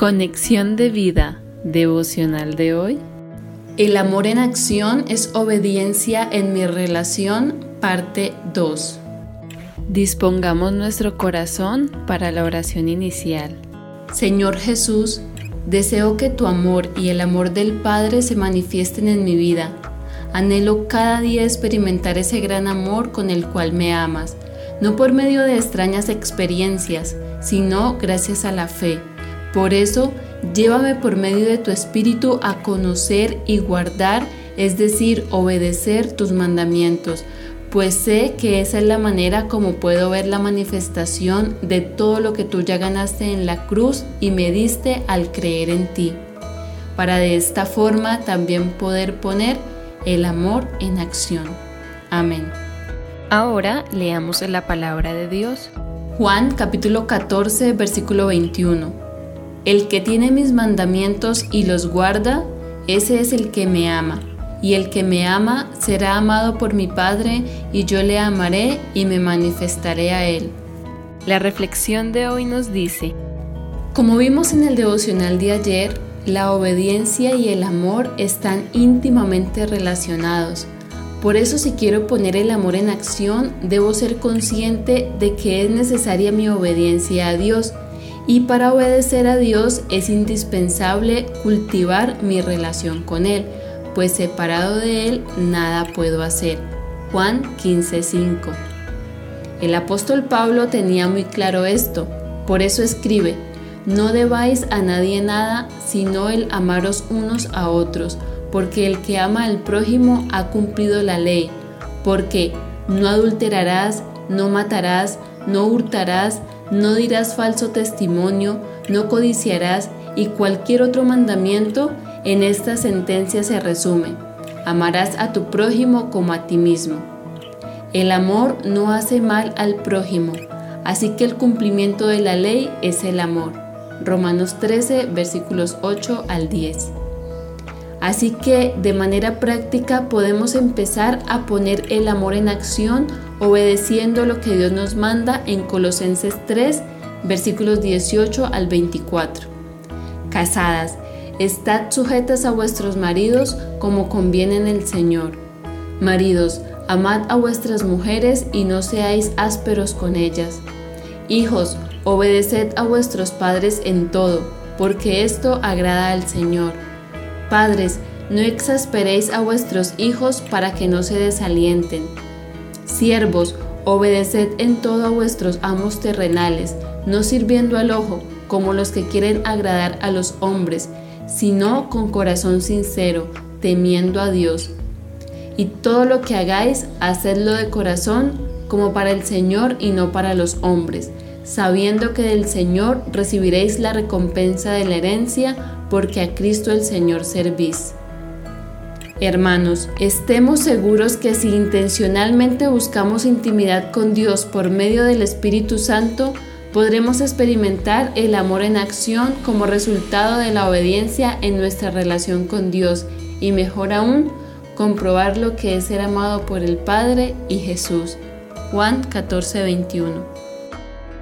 Conexión de vida devocional de hoy. El amor en acción es obediencia en mi relación, parte 2. Dispongamos nuestro corazón para la oración inicial. Señor Jesús, deseo que tu amor y el amor del Padre se manifiesten en mi vida. Anhelo cada día experimentar ese gran amor con el cual me amas, no por medio de extrañas experiencias, sino gracias a la fe por eso, llévame por medio de tu Espíritu a conocer y guardar, es decir, obedecer tus mandamientos, pues sé que esa es la manera como puedo ver la manifestación de todo lo que tú ya ganaste en la cruz y me diste al creer en ti, para de esta forma también poder poner el amor en acción. Amén. Ahora leamos la palabra de Dios. Juan capítulo 14 versículo 21. El que tiene mis mandamientos y los guarda, ese es el que me ama. Y el que me ama será amado por mi Padre, y yo le amaré y me manifestaré a él. La reflexión de hoy nos dice, como vimos en el devocional de ayer, la obediencia y el amor están íntimamente relacionados. Por eso si quiero poner el amor en acción, debo ser consciente de que es necesaria mi obediencia a Dios y para obedecer a Dios es indispensable cultivar mi relación con Él, pues separado de Él nada puedo hacer. Juan 15:5 El apóstol Pablo tenía muy claro esto, por eso escribe, no debáis a nadie nada, sino el amaros unos a otros, porque el que ama al prójimo ha cumplido la ley, porque no adulterarás, no matarás, no hurtarás, no dirás falso testimonio, no codiciarás y cualquier otro mandamiento en esta sentencia se resume. Amarás a tu prójimo como a ti mismo. El amor no hace mal al prójimo, así que el cumplimiento de la ley es el amor. Romanos 13, versículos 8 al 10. Así que de manera práctica podemos empezar a poner el amor en acción obedeciendo lo que Dios nos manda en Colosenses 3, versículos 18 al 24. Casadas, estad sujetas a vuestros maridos como conviene en el Señor. Maridos, amad a vuestras mujeres y no seáis ásperos con ellas. Hijos, obedeced a vuestros padres en todo, porque esto agrada al Señor. Padres, no exasperéis a vuestros hijos para que no se desalienten. Siervos, obedeced en todo a vuestros amos terrenales, no sirviendo al ojo, como los que quieren agradar a los hombres, sino con corazón sincero, temiendo a Dios. Y todo lo que hagáis, hacedlo de corazón, como para el Señor y no para los hombres, sabiendo que del Señor recibiréis la recompensa de la herencia, porque a Cristo el Señor servís. Hermanos, estemos seguros que si intencionalmente buscamos intimidad con Dios por medio del Espíritu Santo, podremos experimentar el amor en acción como resultado de la obediencia en nuestra relación con Dios y mejor aún, comprobar lo que es ser amado por el Padre y Jesús. Juan 14:21